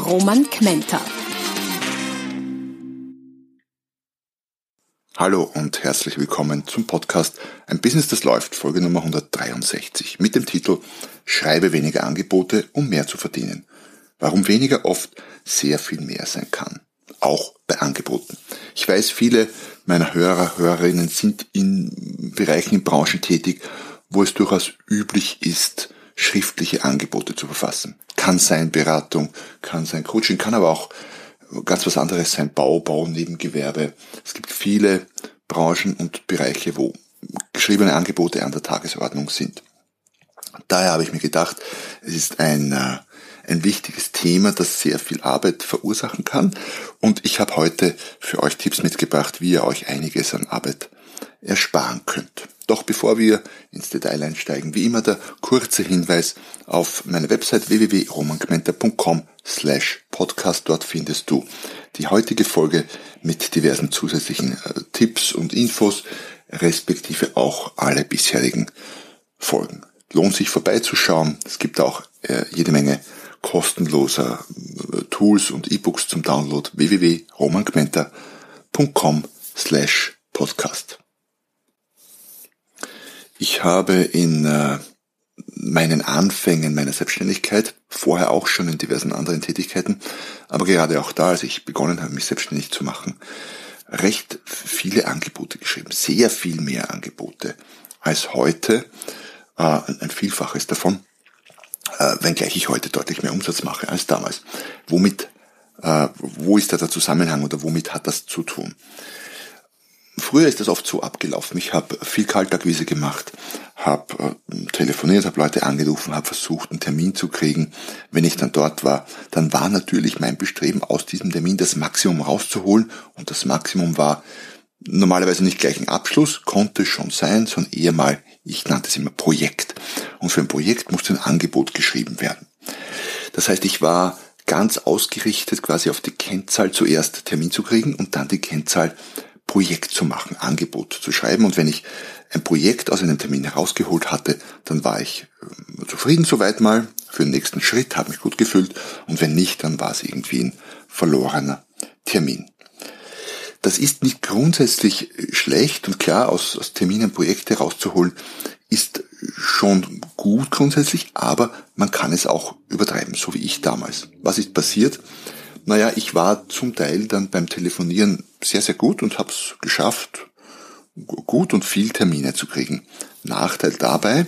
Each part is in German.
Roman Kmenter. Hallo und herzlich willkommen zum Podcast Ein Business, das läuft, Folge Nummer 163 mit dem Titel Schreibe weniger Angebote, um mehr zu verdienen. Warum weniger oft sehr viel mehr sein kann auch bei Angeboten. Ich weiß, viele meiner Hörer, Hörerinnen sind in Bereichen, in Branchen tätig, wo es durchaus üblich ist, schriftliche Angebote zu verfassen. Kann sein Beratung, kann sein Coaching, kann aber auch ganz was anderes sein, Bau, Bau, Nebengewerbe. Es gibt viele Branchen und Bereiche, wo geschriebene Angebote an der Tagesordnung sind. Daher habe ich mir gedacht, es ist ein äh, ein wichtiges Thema, das sehr viel Arbeit verursachen kann. Und ich habe heute für euch Tipps mitgebracht, wie ihr euch einiges an Arbeit ersparen könnt. Doch bevor wir ins Detail einsteigen, wie immer der kurze Hinweis auf meine Website www.romangmenta.com slash podcast. Dort findest du die heutige Folge mit diversen zusätzlichen äh, Tipps und Infos, respektive auch alle bisherigen Folgen. Lohnt sich vorbeizuschauen. Es gibt auch äh, jede Menge kostenloser äh, Tools und E-Books zum Download www.romangmenta.com slash podcast. Ich habe in äh, meinen Anfängen meiner Selbstständigkeit, vorher auch schon in diversen anderen Tätigkeiten, aber gerade auch da, als ich begonnen habe, mich selbstständig zu machen, recht viele Angebote geschrieben, sehr viel mehr Angebote als heute, äh, ein Vielfaches davon äh, wenngleich ich heute deutlich mehr Umsatz mache als damals. Womit, äh, wo ist da der Zusammenhang oder womit hat das zu tun? Früher ist das oft so abgelaufen. Ich habe viel Kaltakquise gemacht, habe äh, telefoniert, habe Leute angerufen, habe versucht, einen Termin zu kriegen. Wenn ich dann dort war, dann war natürlich mein Bestreben, aus diesem Termin das Maximum rauszuholen. Und das Maximum war normalerweise nicht gleich ein Abschluss, konnte schon sein, sondern eher mal, ich nannte es immer Projekt. Und für ein Projekt musste ein Angebot geschrieben werden. Das heißt, ich war ganz ausgerichtet quasi auf die Kennzahl zuerst Termin zu kriegen und dann die Kennzahl Projekt zu machen, Angebot zu schreiben. Und wenn ich ein Projekt aus einem Termin herausgeholt hatte, dann war ich äh, zufrieden soweit mal für den nächsten Schritt, habe mich gut gefühlt. Und wenn nicht, dann war es irgendwie ein verlorener Termin. Das ist nicht grundsätzlich schlecht und klar, aus, aus Terminen Projekte rauszuholen, ist schon gut grundsätzlich, aber man kann es auch übertreiben, so wie ich damals. Was ist passiert? Naja, ich war zum Teil dann beim Telefonieren sehr, sehr gut und habe es geschafft, gut und viel Termine zu kriegen. Nachteil dabei,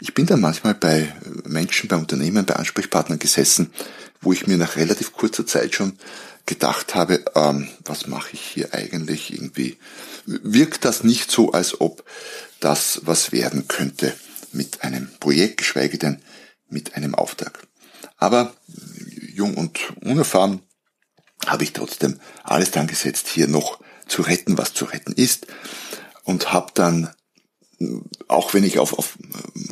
ich bin dann manchmal bei Menschen, bei Unternehmen, bei Ansprechpartnern gesessen, wo ich mir nach relativ kurzer Zeit schon gedacht habe, ähm, was mache ich hier eigentlich irgendwie? Wirkt das nicht so, als ob das was werden könnte mit einem Projekt, geschweige denn mit einem Auftrag. Aber jung und unerfahren habe ich trotzdem alles dran gesetzt, hier noch zu retten, was zu retten ist und habe dann auch wenn ich auf, auf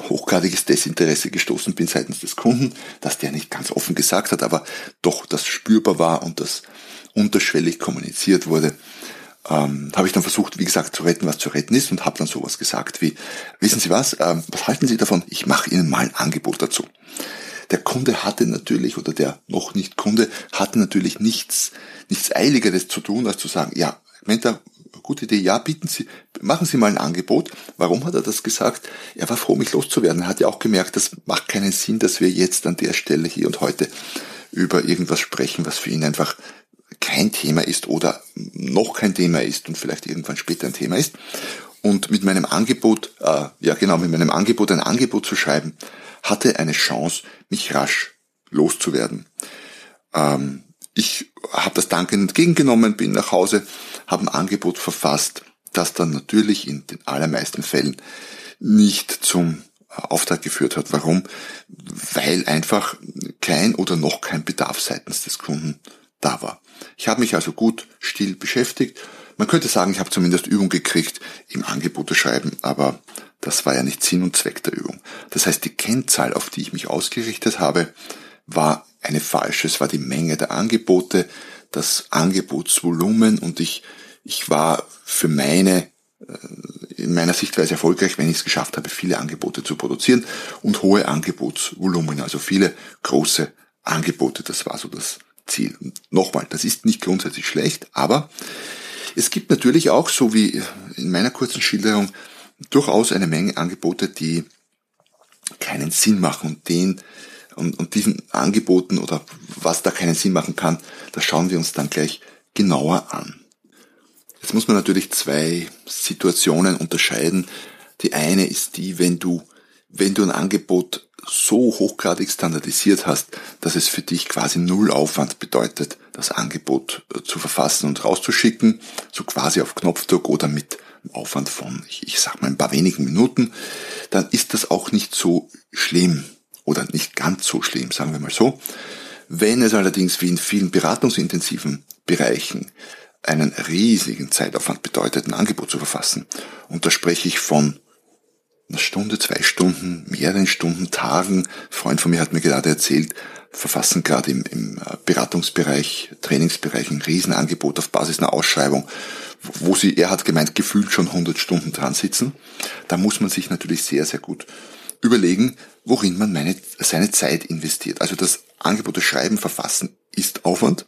hochgradiges Desinteresse gestoßen bin seitens des Kunden, dass der nicht ganz offen gesagt hat, aber doch das spürbar war und das unterschwellig kommuniziert wurde, ähm, habe ich dann versucht, wie gesagt, zu retten, was zu retten ist und habe dann sowas gesagt wie, wissen Sie was, ähm, was halten Sie davon? Ich mache Ihnen mal ein Angebot dazu. Der Kunde hatte natürlich, oder der noch nicht Kunde, hatte natürlich nichts, nichts Eiligeres zu tun, als zu sagen, ja, Mentor, gute Idee, ja, bieten Sie, machen Sie mal ein Angebot. Warum hat er das gesagt? Er war froh, mich loszuwerden. Er hat ja auch gemerkt, das macht keinen Sinn, dass wir jetzt an der Stelle hier und heute über irgendwas sprechen, was für ihn einfach kein Thema ist oder noch kein Thema ist und vielleicht irgendwann später ein Thema ist. Und mit meinem Angebot, äh, ja genau, mit meinem Angebot ein Angebot zu schreiben, hatte eine Chance, mich rasch loszuwerden. Ähm, ich habe das dankend entgegengenommen, bin nach Hause, habe ein Angebot verfasst, das dann natürlich in den allermeisten Fällen nicht zum Auftrag geführt hat. Warum? Weil einfach kein oder noch kein Bedarf seitens des Kunden da war. Ich habe mich also gut still beschäftigt. Man könnte sagen, ich habe zumindest Übung gekriegt im Angebote schreiben, aber das war ja nicht Sinn und Zweck der Übung. Das heißt, die Kennzahl, auf die ich mich ausgerichtet habe, war eine falsche. Es war die Menge der Angebote, das Angebotsvolumen und ich, ich war für meine, äh, in meiner Sichtweise erfolgreich, wenn ich es geschafft habe, viele Angebote zu produzieren und hohe Angebotsvolumen, also viele große Angebote. Das war so das Ziel. Und nochmal, das ist nicht grundsätzlich schlecht, aber es gibt natürlich auch, so wie in meiner kurzen Schilderung, durchaus eine Menge Angebote, die keinen Sinn machen und den und, und diesen Angeboten oder was da keinen Sinn machen kann, das schauen wir uns dann gleich genauer an. Jetzt muss man natürlich zwei Situationen unterscheiden. Die eine ist die, wenn du, wenn du ein Angebot so hochgradig standardisiert hast, dass es für dich quasi null Aufwand bedeutet, das Angebot äh, zu verfassen und rauszuschicken, so quasi auf Knopfdruck oder mit Aufwand von, ich, ich sag mal, ein paar wenigen Minuten, dann ist das auch nicht so schlimm oder nicht ganz so schlimm, sagen wir mal so. Wenn es allerdings wie in vielen beratungsintensiven Bereichen einen riesigen Zeitaufwand bedeutet, ein Angebot zu verfassen, und da spreche ich von einer Stunde, zwei Stunden, mehreren Stunden, Tagen. Ein Freund von mir hat mir gerade erzählt, verfassen gerade im, im äh, Beratungsbereich, Trainingsbereich ein Riesenangebot auf Basis einer Ausschreibung, wo sie, er hat gemeint, gefühlt schon 100 Stunden dran sitzen. Da muss man sich natürlich sehr, sehr gut überlegen, worin man meine, seine Zeit investiert. Also das Angebot, das Schreiben, Verfassen ist Aufwand.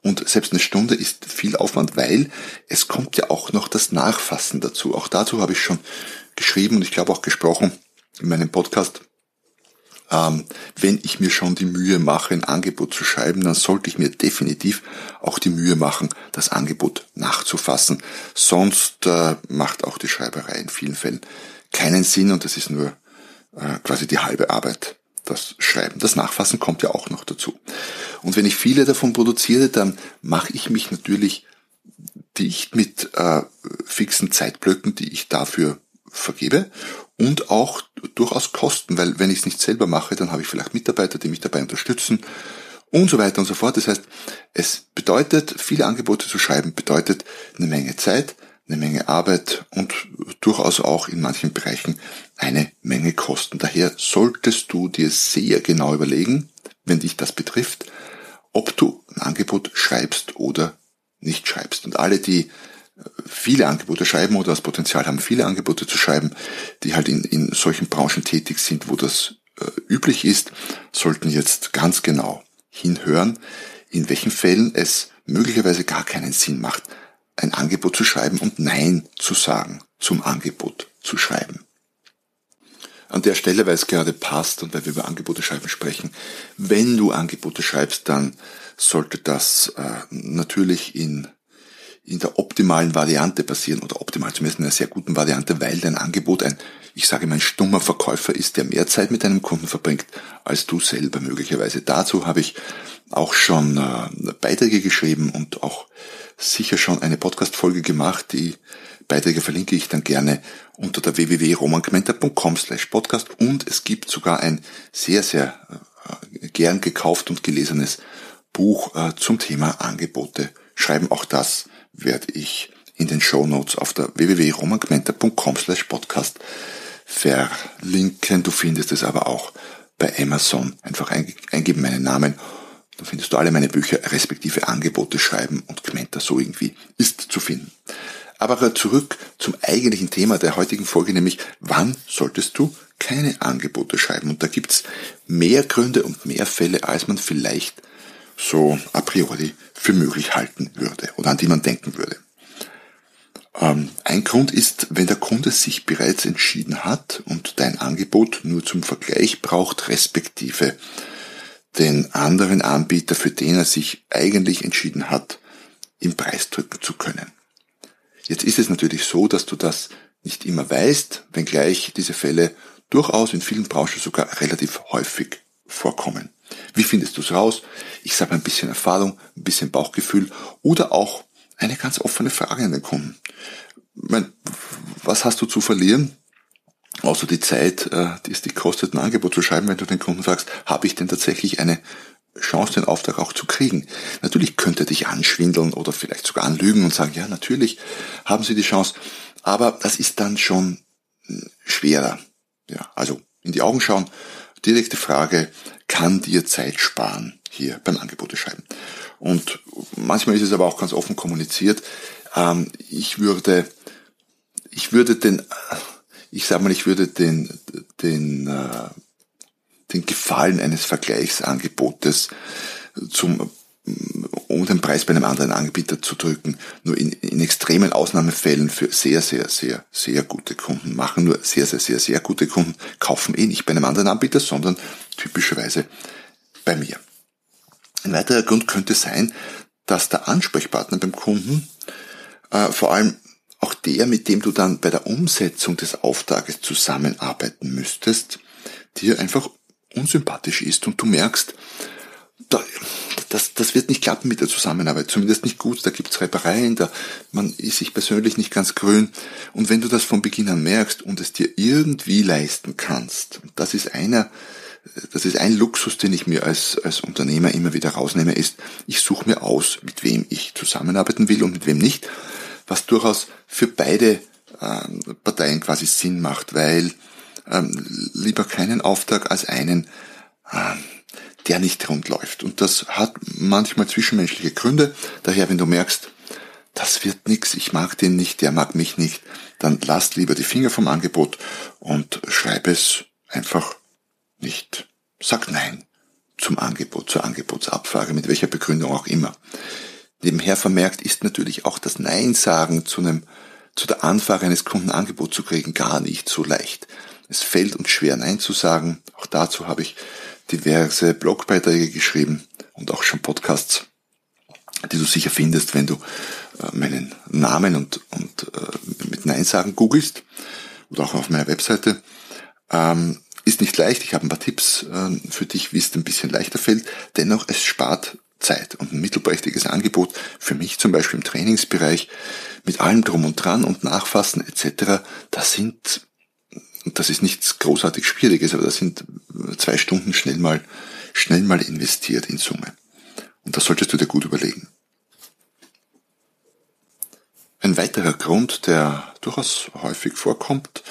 Und selbst eine Stunde ist viel Aufwand, weil es kommt ja auch noch das Nachfassen dazu. Auch dazu habe ich schon geschrieben und ich glaube auch gesprochen in meinem Podcast. Ähm, wenn ich mir schon die Mühe mache, ein Angebot zu schreiben, dann sollte ich mir definitiv auch die Mühe machen, das Angebot nachzufassen. Sonst äh, macht auch die Schreiberei in vielen Fällen keinen Sinn und das ist nur äh, quasi die halbe Arbeit. Das Schreiben, das Nachfassen kommt ja auch noch dazu. Und wenn ich viele davon produziere, dann mache ich mich natürlich dicht mit äh, fixen Zeitblöcken, die ich dafür vergebe und auch durchaus Kosten, weil wenn ich es nicht selber mache, dann habe ich vielleicht Mitarbeiter, die mich dabei unterstützen und so weiter und so fort. Das heißt, es bedeutet, viele Angebote zu schreiben, bedeutet eine Menge Zeit, eine Menge Arbeit und durchaus auch in manchen Bereichen eine Menge Kosten. Daher solltest du dir sehr genau überlegen, wenn dich das betrifft, ob du ein Angebot schreibst oder nicht schreibst. Und alle, die viele Angebote schreiben oder das Potenzial haben, viele Angebote zu schreiben, die halt in, in solchen Branchen tätig sind, wo das äh, üblich ist, sollten jetzt ganz genau hinhören, in welchen Fällen es möglicherweise gar keinen Sinn macht, ein Angebot zu schreiben und Nein zu sagen zum Angebot zu schreiben. An der Stelle, weil es gerade passt und weil wir über Angebote schreiben sprechen, wenn du Angebote schreibst, dann sollte das äh, natürlich in in der optimalen Variante passieren oder optimal zumindest in einer sehr guten Variante, weil dein Angebot ein, ich sage mal, ein stummer Verkäufer ist, der mehr Zeit mit deinem Kunden verbringt als du selber möglicherweise. Dazu habe ich auch schon äh, Beiträge geschrieben und auch sicher schon eine Podcast-Folge gemacht. Die Beiträge verlinke ich dann gerne unter der www.romangmenta.com slash podcast und es gibt sogar ein sehr, sehr äh, gern gekauft und gelesenes Buch äh, zum Thema Angebote schreiben. Auch das werde ich in den Show Notes auf der www.romangmenta.com slash podcast verlinken. Du findest es aber auch bei Amazon. Einfach eingeben meinen Namen. Dann findest du alle meine Bücher respektive Angebote schreiben und Gmenta so irgendwie ist zu finden. Aber zurück zum eigentlichen Thema der heutigen Folge, nämlich wann solltest du keine Angebote schreiben? Und da gibt's mehr Gründe und mehr Fälle, als man vielleicht so a priori für möglich halten würde oder an die man denken würde. Ähm, ein Grund ist, wenn der Kunde sich bereits entschieden hat und dein Angebot nur zum Vergleich braucht, respektive den anderen Anbieter, für den er sich eigentlich entschieden hat, im Preis drücken zu können. Jetzt ist es natürlich so, dass du das nicht immer weißt, wenngleich diese Fälle durchaus in vielen Branchen sogar relativ häufig vorkommen. Wie findest du es raus? Ich sage ein bisschen Erfahrung, ein bisschen Bauchgefühl oder auch eine ganz offene Frage an den Kunden. Meine, was hast du zu verlieren? außer die Zeit, äh, die es dich kostet, ein Angebot zu schreiben, wenn du den Kunden fragst, habe ich denn tatsächlich eine Chance, den Auftrag auch zu kriegen. Natürlich könnte er dich anschwindeln oder vielleicht sogar anlügen und sagen, ja, natürlich haben Sie die Chance, aber das ist dann schon hm, schwerer. Ja, also in die Augen schauen, direkte Frage, kann dir Zeit sparen hier beim Angebote schreiben? Und manchmal ist es aber auch ganz offen kommuniziert. Ähm, ich würde, ich würde den, ich sag mal, ich würde den, den, äh, den Gefallen eines Vergleichsangebotes zum um den Preis bei einem anderen Anbieter zu drücken, nur in, in extremen Ausnahmefällen für sehr, sehr, sehr, sehr gute Kunden machen. Nur sehr, sehr, sehr, sehr gute Kunden kaufen eh nicht bei einem anderen Anbieter, sondern typischerweise bei mir. Ein weiterer Grund könnte sein, dass der Ansprechpartner beim Kunden äh, vor allem auch der, mit dem du dann bei der Umsetzung des Auftrages zusammenarbeiten müsstest, dir einfach unsympathisch ist und du merkst, das, das wird nicht klappen mit der Zusammenarbeit, zumindest nicht gut, da gibt's Reibereien, da man ist sich persönlich nicht ganz grün. Und wenn du das von Beginn an merkst und es dir irgendwie leisten kannst, das ist einer, das ist ein Luxus, den ich mir als, als Unternehmer immer wieder rausnehme, ist, ich suche mir aus, mit wem ich zusammenarbeiten will und mit wem nicht, was durchaus für beide ähm, Parteien quasi Sinn macht, weil ähm, lieber keinen Auftrag als einen, ähm, der nicht rund läuft. Und das hat manchmal zwischenmenschliche Gründe. Daher, wenn du merkst, das wird nix, ich mag den nicht, der mag mich nicht, dann lass lieber die Finger vom Angebot und schreib es einfach nicht. Sag Nein zum Angebot, zur Angebotsabfrage, mit welcher Begründung auch immer. Nebenher vermerkt ist natürlich auch das Nein sagen zu einem, zu der Anfrage eines Kunden Angebot zu kriegen gar nicht so leicht. Es fällt uns schwer Nein zu sagen. Auch dazu habe ich diverse Blogbeiträge geschrieben und auch schon Podcasts, die du sicher findest, wenn du äh, meinen Namen und, und äh, mit Nein sagen googelst oder auch auf meiner Webseite. Ähm, ist nicht leicht, ich habe ein paar Tipps äh, für dich, wie es ein bisschen leichter fällt. Dennoch, es spart Zeit und ein mittelprächtiges Angebot für mich zum Beispiel im Trainingsbereich mit allem drum und dran und Nachfassen etc. Das sind und das ist nichts großartig Schwieriges, aber das sind zwei Stunden schnell mal, schnell mal investiert in Summe. Und das solltest du dir gut überlegen. Ein weiterer Grund, der durchaus häufig vorkommt,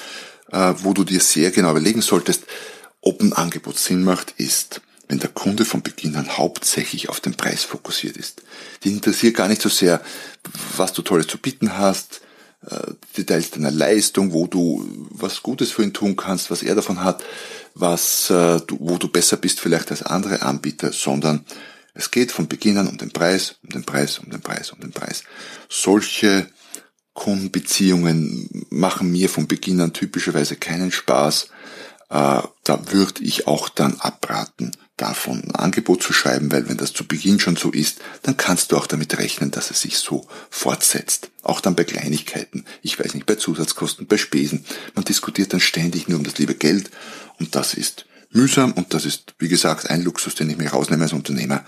äh, wo du dir sehr genau überlegen solltest, ob ein Angebot Sinn macht, ist, wenn der Kunde von Beginn an hauptsächlich auf den Preis fokussiert ist. Die interessiert gar nicht so sehr, was du Tolles zu bieten hast, Details deiner Leistung, wo du was Gutes für ihn tun kannst, was er davon hat, was, äh, wo du besser bist vielleicht als andere Anbieter, sondern es geht von Beginn an um den Preis, um den Preis, um den Preis, um den Preis. Solche Kundenbeziehungen machen mir von Beginn an typischerweise keinen Spaß. Äh, da würde ich auch dann abraten, davon ein Angebot zu schreiben, weil wenn das zu Beginn schon so ist, dann kannst du auch damit rechnen, dass es sich so fortsetzt. Auch dann bei Kleinigkeiten, ich weiß nicht, bei Zusatzkosten, bei Spesen. Man diskutiert dann ständig nur um das liebe Geld und das ist mühsam und das ist, wie gesagt, ein Luxus, den ich mir rausnehme als Unternehmer.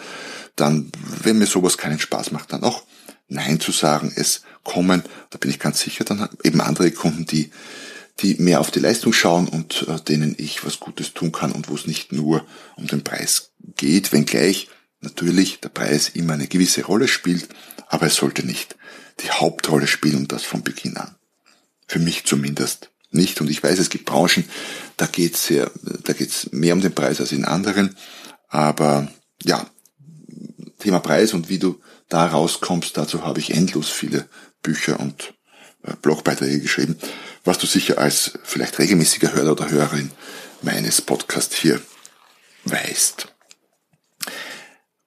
Dann, wenn mir sowas keinen Spaß macht, dann auch Nein zu sagen, es kommen, da bin ich ganz sicher, dann eben andere Kunden, die die mehr auf die Leistung schauen und äh, denen ich was Gutes tun kann und wo es nicht nur um den Preis geht, wenngleich natürlich der Preis immer eine gewisse Rolle spielt, aber es sollte nicht die Hauptrolle spielen und das von Beginn an. Für mich zumindest nicht. Und ich weiß, es gibt Branchen, da geht's sehr, da geht's mehr um den Preis als in anderen. Aber ja, Thema Preis und wie du da rauskommst, dazu habe ich endlos viele Bücher und äh, Blogbeiträge geschrieben, was du sicher als vielleicht regelmäßiger Hörer oder Hörerin meines Podcasts hier weißt.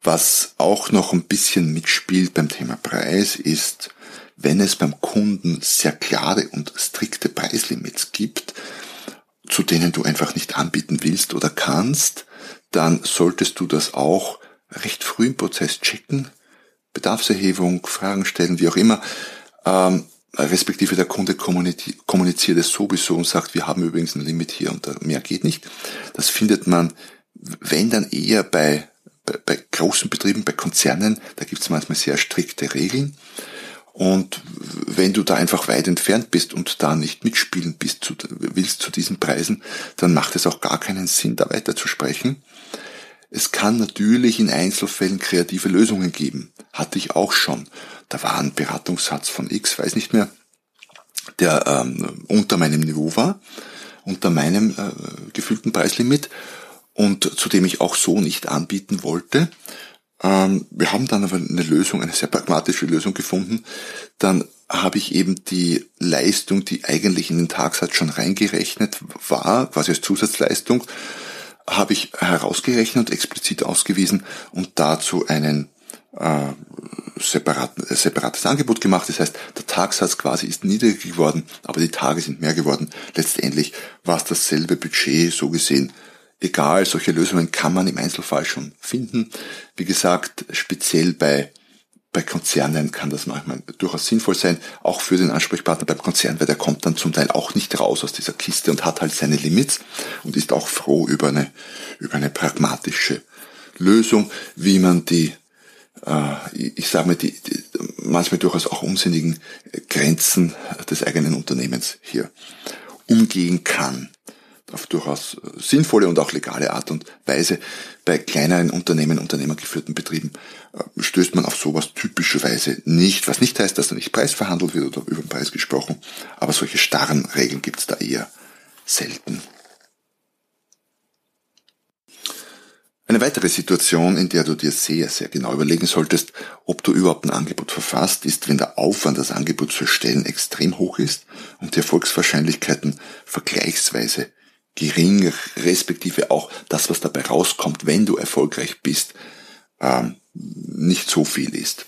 Was auch noch ein bisschen mitspielt beim Thema Preis ist, wenn es beim Kunden sehr klare und strikte Preislimits gibt, zu denen du einfach nicht anbieten willst oder kannst, dann solltest du das auch recht früh im Prozess checken, Bedarfserhebung, Fragen stellen, wie auch immer, ähm, respektive der Kunde kommuniziert es sowieso und sagt, wir haben übrigens ein Limit hier und mehr geht nicht. Das findet man, wenn dann eher bei, bei, bei großen Betrieben, bei Konzernen, da gibt es manchmal sehr strikte Regeln. Und wenn du da einfach weit entfernt bist und da nicht mitspielen bist, zu, willst zu diesen Preisen, dann macht es auch gar keinen Sinn, da weiter zu sprechen. Es kann natürlich in Einzelfällen kreative Lösungen geben. Hatte ich auch schon. Da war ein Beratungssatz von X, weiß nicht mehr, der ähm, unter meinem Niveau war, unter meinem äh, gefühlten Preislimit und zu dem ich auch so nicht anbieten wollte. Ähm, wir haben dann aber eine Lösung, eine sehr pragmatische Lösung gefunden. Dann habe ich eben die Leistung, die eigentlich in den Tagsatz schon reingerechnet war, quasi als Zusatzleistung, habe ich herausgerechnet und explizit ausgewiesen und dazu einen äh, separaten, äh, separates Angebot gemacht. Das heißt, der Tagsatz quasi ist niedriger geworden, aber die Tage sind mehr geworden. Letztendlich war es dasselbe Budget, so gesehen egal, solche Lösungen kann man im Einzelfall schon finden. Wie gesagt, speziell bei bei Konzernen kann das manchmal durchaus sinnvoll sein, auch für den Ansprechpartner beim Konzern, weil der kommt dann zum Teil auch nicht raus aus dieser Kiste und hat halt seine Limits und ist auch froh über eine, über eine pragmatische Lösung, wie man die, ich sage mal, die, die manchmal durchaus auch unsinnigen Grenzen des eigenen Unternehmens hier umgehen kann auf durchaus äh, sinnvolle und auch legale Art und Weise. Bei kleineren Unternehmen, unternehmergeführten Betrieben äh, stößt man auf sowas typischerweise nicht, was nicht heißt, dass da nicht Preis verhandelt wird oder über den Preis gesprochen, aber solche starren Regeln gibt es da eher selten. Eine weitere Situation, in der du dir sehr, sehr genau überlegen solltest, ob du überhaupt ein Angebot verfasst, ist, wenn der Aufwand, das Angebot zu erstellen, extrem hoch ist und die Erfolgswahrscheinlichkeiten vergleichsweise gering, respektive auch das, was dabei rauskommt, wenn du erfolgreich bist, ähm, nicht so viel ist.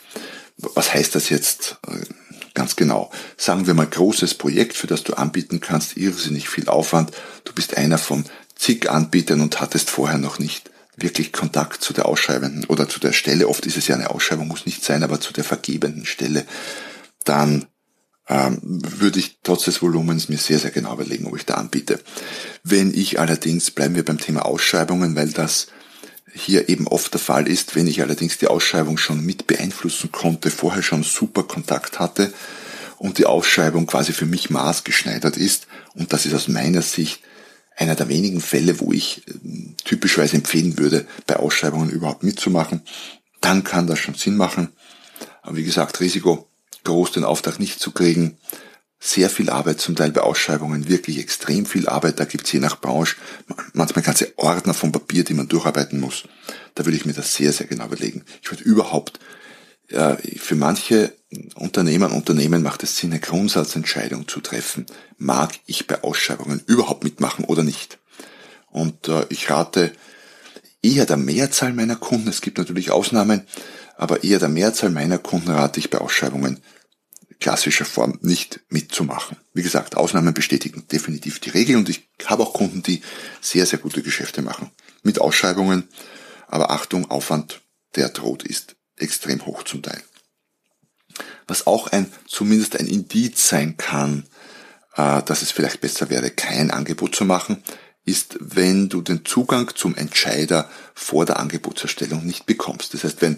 Was heißt das jetzt äh, ganz genau? Sagen wir mal großes Projekt, für das du anbieten kannst, irrsinnig viel Aufwand. Du bist einer von zig Anbietern und hattest vorher noch nicht wirklich Kontakt zu der Ausschreibenden oder zu der Stelle. Oft ist es ja eine Ausschreibung, muss nicht sein, aber zu der vergebenden Stelle. Dann ähm, würde ich trotz des Volumens mir sehr, sehr genau überlegen, ob ich da anbiete. Wenn ich allerdings, bleiben wir beim Thema Ausschreibungen, weil das hier eben oft der Fall ist, wenn ich allerdings die Ausschreibung schon mit beeinflussen konnte, vorher schon super Kontakt hatte und die Ausschreibung quasi für mich maßgeschneidert ist, und das ist aus meiner Sicht einer der wenigen Fälle, wo ich ähm, typischerweise empfehlen würde, bei Ausschreibungen überhaupt mitzumachen, dann kann das schon Sinn machen. Aber wie gesagt, Risiko groß den Auftrag nicht zu kriegen. Sehr viel Arbeit, zum Teil bei Ausschreibungen, wirklich extrem viel Arbeit. Da gibt's je nach Branche manchmal ganze Ordner von Papier, die man durcharbeiten muss. Da würde ich mir das sehr, sehr genau überlegen. Ich würde überhaupt, für manche Unternehmer und Unternehmen macht es Sinn, eine Grundsatzentscheidung zu treffen. Mag ich bei Ausschreibungen überhaupt mitmachen oder nicht? Und äh, ich rate eher der Mehrzahl meiner Kunden, es gibt natürlich Ausnahmen, aber eher der Mehrzahl meiner Kunden rate ich bei Ausschreibungen klassischer Form nicht mitzumachen. Wie gesagt, Ausnahmen bestätigen definitiv die Regel und ich habe auch Kunden, die sehr, sehr gute Geschäfte machen mit Ausschreibungen. Aber Achtung, Aufwand, der droht, ist extrem hoch zum Teil. Was auch ein, zumindest ein Indiz sein kann, äh, dass es vielleicht besser wäre, kein Angebot zu machen, ist, wenn du den Zugang zum Entscheider vor der Angebotserstellung nicht bekommst. Das heißt, wenn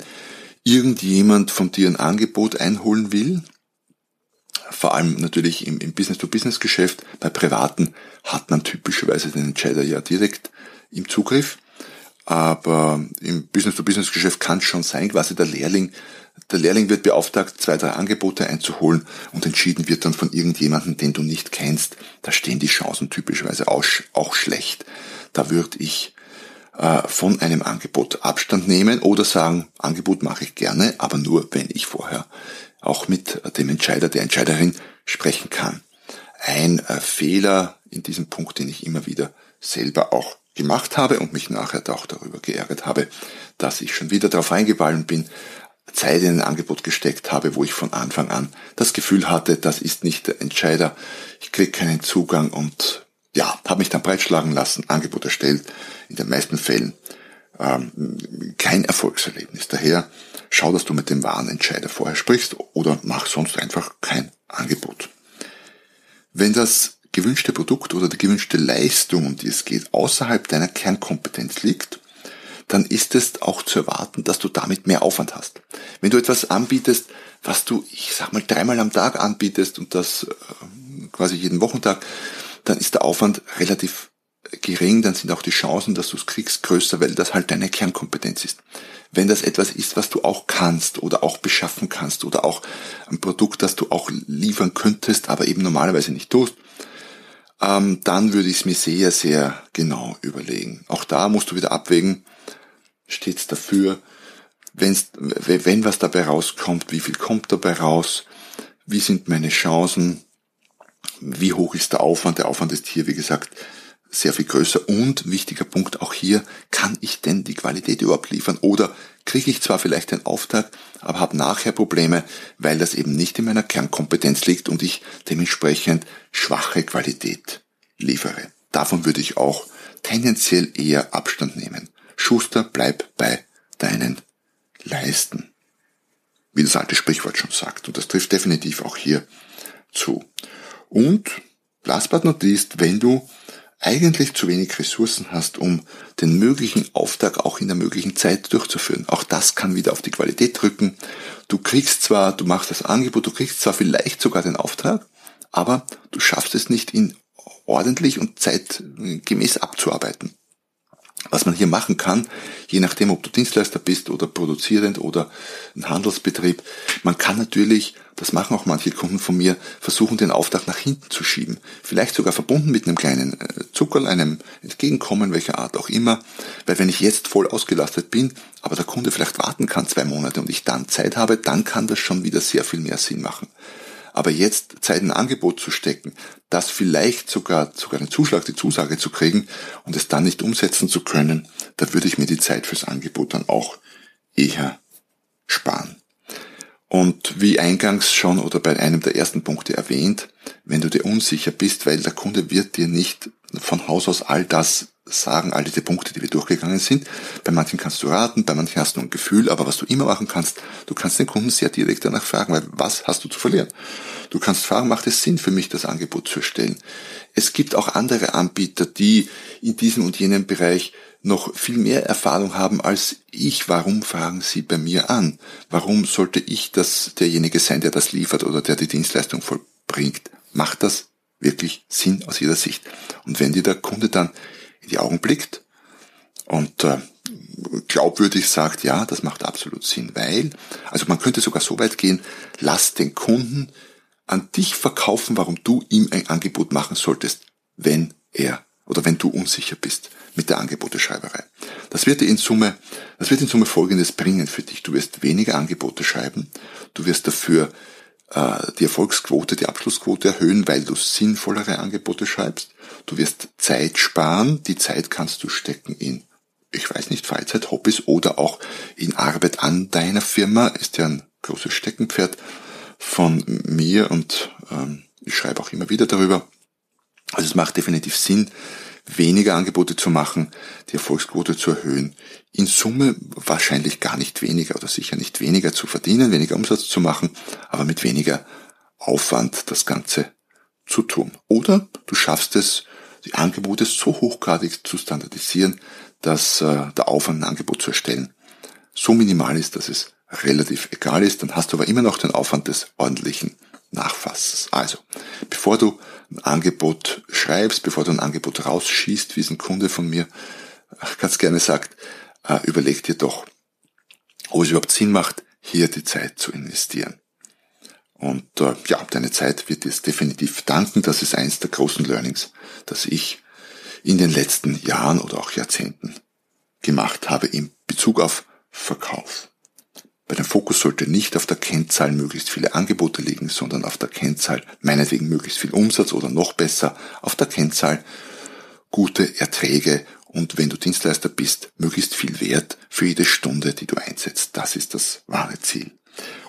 irgendjemand von dir ein Angebot einholen will, vor allem natürlich im, im Business-to-Business-Geschäft, bei Privaten hat man typischerweise den Entscheider ja direkt im Zugriff, aber im Business-to-Business-Geschäft kann es schon sein, quasi der Lehrling, der Lehrling wird beauftragt, zwei, drei Angebote einzuholen und entschieden wird dann von irgendjemandem, den du nicht kennst. Da stehen die Chancen typischerweise auch, auch schlecht. Da würde ich äh, von einem Angebot Abstand nehmen oder sagen, Angebot mache ich gerne, aber nur, wenn ich vorher auch mit dem Entscheider, der Entscheiderin sprechen kann. Ein äh, Fehler in diesem Punkt, den ich immer wieder selber auch gemacht habe und mich nachher auch darüber geärgert habe, dass ich schon wieder darauf eingefallen bin, Zeit in ein Angebot gesteckt habe, wo ich von Anfang an das Gefühl hatte, das ist nicht der Entscheider, ich kriege keinen Zugang und ja, habe mich dann breitschlagen lassen, Angebot erstellt, in den meisten Fällen ähm, kein Erfolgserlebnis. Daher schau, dass du mit dem Warenentscheider vorher sprichst oder mach sonst einfach kein Angebot. Wenn das gewünschte Produkt oder die gewünschte Leistung, um die es geht, außerhalb deiner Kernkompetenz liegt, dann ist es auch zu erwarten, dass du damit mehr Aufwand hast. Wenn du etwas anbietest, was du, ich sag mal, dreimal am Tag anbietest und das äh, quasi jeden Wochentag, dann ist der Aufwand relativ gering, dann sind auch die Chancen, dass du es kriegst, größer, weil das halt deine Kernkompetenz ist. Wenn das etwas ist, was du auch kannst oder auch beschaffen kannst oder auch ein Produkt, das du auch liefern könntest, aber eben normalerweise nicht tust, ähm, dann würde ich es mir sehr, sehr genau überlegen. Auch da musst du wieder abwägen, steht's dafür, wenn's, wenn was dabei rauskommt, wie viel kommt dabei raus, wie sind meine Chancen, wie hoch ist der Aufwand. Der Aufwand ist hier, wie gesagt, sehr viel größer. Und wichtiger Punkt auch hier, kann ich denn die Qualität überhaupt liefern? Oder kriege ich zwar vielleicht einen Auftrag, aber habe nachher Probleme, weil das eben nicht in meiner Kernkompetenz liegt und ich dementsprechend schwache Qualität liefere. Davon würde ich auch tendenziell eher Abstand nehmen. Schuster, bleib bei deinen Leisten. Wie das alte Sprichwort schon sagt. Und das trifft definitiv auch hier zu. Und last but not least, wenn du eigentlich zu wenig Ressourcen hast, um den möglichen Auftrag auch in der möglichen Zeit durchzuführen. Auch das kann wieder auf die Qualität drücken. Du kriegst zwar, du machst das Angebot, du kriegst zwar vielleicht sogar den Auftrag, aber du schaffst es nicht, ihn ordentlich und zeitgemäß abzuarbeiten was man hier machen kann, je nachdem, ob du Dienstleister bist oder produzierend oder ein Handelsbetrieb, man kann natürlich, das machen auch manche Kunden von mir, versuchen, den Auftrag nach hinten zu schieben. Vielleicht sogar verbunden mit einem kleinen äh, Zuckerl, einem Entgegenkommen, welcher Art auch immer. Weil wenn ich jetzt voll ausgelastet bin, aber der Kunde vielleicht warten kann zwei Monate und ich dann Zeit habe, dann kann das schon wieder sehr viel mehr Sinn machen. Aber jetzt Zeit in Angebot zu stecken, das vielleicht sogar, sogar einen Zuschlag, die Zusage zu kriegen und es dann nicht umsetzen zu können, da würde ich mir die Zeit fürs Angebot dann auch eher sparen. Und wie eingangs schon oder bei einem der ersten Punkte erwähnt, wenn du dir unsicher bist, weil der Kunde wird dir nicht von Haus aus all das sagen, all diese Punkte, die wir durchgegangen sind. Bei manchen kannst du raten, bei manchen hast du ein Gefühl, aber was du immer machen kannst, du kannst den Kunden sehr direkt danach fragen, weil was hast du zu verlieren? Du kannst fragen, macht es Sinn für mich, das Angebot zu erstellen? Es gibt auch andere Anbieter, die in diesem und jenem Bereich noch viel mehr Erfahrung haben als ich. Warum fragen Sie bei mir an? Warum sollte ich das derjenige sein, der das liefert oder der die Dienstleistung vollbringt? Macht das wirklich Sinn aus Ihrer Sicht? Und wenn dir der Kunde dann in die Augen blickt und äh, glaubwürdig sagt, ja, das macht absolut Sinn, weil, also man könnte sogar so weit gehen, lass den Kunden an dich verkaufen, warum du ihm ein Angebot machen solltest, wenn er oder wenn du unsicher bist mit der Angeboteschreiberei. Das wird in Summe, das wird in Summe Folgendes bringen für dich. Du wirst weniger Angebote schreiben, du wirst dafür die Erfolgsquote, die Abschlussquote erhöhen, weil du sinnvollere Angebote schreibst. Du wirst Zeit sparen. Die Zeit kannst du stecken in, ich weiß nicht, Freizeit, Hobbys oder auch in Arbeit an deiner Firma. Ist ja ein großes Steckenpferd von mir und ähm, ich schreibe auch immer wieder darüber. Also es macht definitiv Sinn, weniger Angebote zu machen, die Erfolgsquote zu erhöhen, in Summe wahrscheinlich gar nicht weniger oder sicher nicht weniger zu verdienen, weniger Umsatz zu machen, aber mit weniger Aufwand das Ganze zu tun. Oder du schaffst es, die Angebote so hochgradig zu standardisieren, dass äh, der Aufwand, ein Angebot zu erstellen, so minimal ist, dass es relativ egal ist. Dann hast du aber immer noch den Aufwand des ordentlichen Nachfassens. Also, bevor du ein Angebot schreibst, bevor du ein Angebot rausschießt, wie es ein Kunde von mir ganz gerne sagt, äh, überleg dir doch, ob es überhaupt Sinn macht, hier die Zeit zu investieren. Und äh, ja, deine Zeit wird dir definitiv danken. Das ist eins der großen Learnings, das ich in den letzten Jahren oder auch Jahrzehnten gemacht habe in Bezug auf Verkauf. Bei dem Fokus sollte nicht auf der Kennzahl möglichst viele Angebote liegen, sondern auf der Kennzahl meinetwegen möglichst viel Umsatz oder noch besser auf der Kennzahl gute Erträge und wenn du Dienstleister bist, möglichst viel Wert für jede Stunde, die du einsetzt. Das ist das wahre Ziel.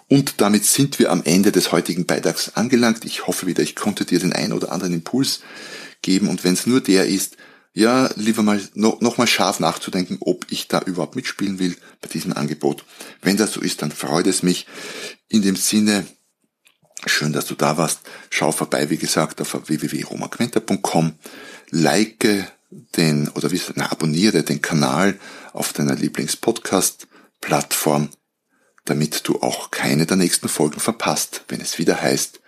Und damit sind wir am Ende des heutigen Beitrags angelangt. Ich hoffe wieder, ich konnte dir den ein oder anderen Impuls geben und wenn es nur der ist, ja, lieber mal noch, noch mal scharf nachzudenken, ob ich da überhaupt mitspielen will bei diesem Angebot. Wenn das so ist, dann freut es mich. In dem Sinne, schön, dass du da warst. Schau vorbei, wie gesagt, auf www.romaquenta.com. Like den, oder wie, na, abonniere den Kanal auf deiner Lieblingspodcast-Plattform, damit du auch keine der nächsten Folgen verpasst, wenn es wieder heißt,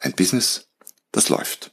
ein Business, das läuft.